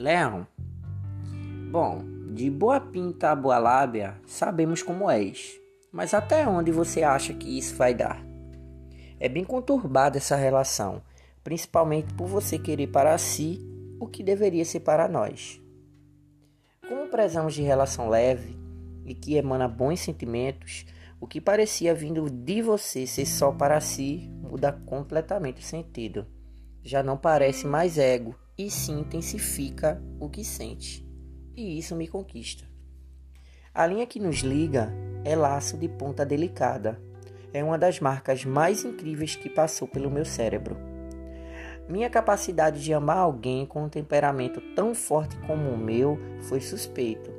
Leão. Bom, de boa pinta a boa lábia, sabemos como és. Mas até onde você acha que isso vai dar? É bem conturbada essa relação, principalmente por você querer para si o que deveria ser para nós. Como prezamos de relação leve e que emana bons sentimentos, o que parecia vindo de você ser só para si muda completamente o sentido. Já não parece mais ego e sim intensifica o que sente. E isso me conquista. A linha que nos liga é laço de ponta delicada. É uma das marcas mais incríveis que passou pelo meu cérebro. Minha capacidade de amar alguém com um temperamento tão forte como o meu foi suspeito,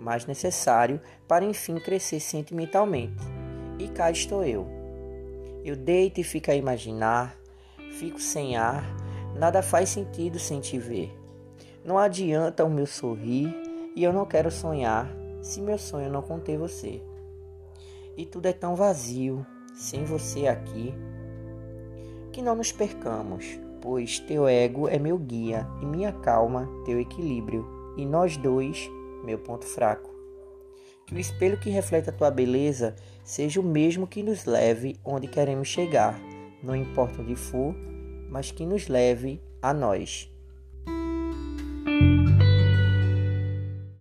mas necessário para enfim crescer sentimentalmente. E cá estou eu. Eu deito e fico a imaginar, fico sem ar Nada faz sentido sem te ver. Não adianta o meu sorrir e eu não quero sonhar se meu sonho não conter você. E tudo é tão vazio sem você aqui que não nos percamos, pois teu ego é meu guia e minha calma teu equilíbrio e nós dois meu ponto fraco. Que o espelho que reflete a tua beleza seja o mesmo que nos leve onde queremos chegar, não importa onde for mas que nos leve a nós.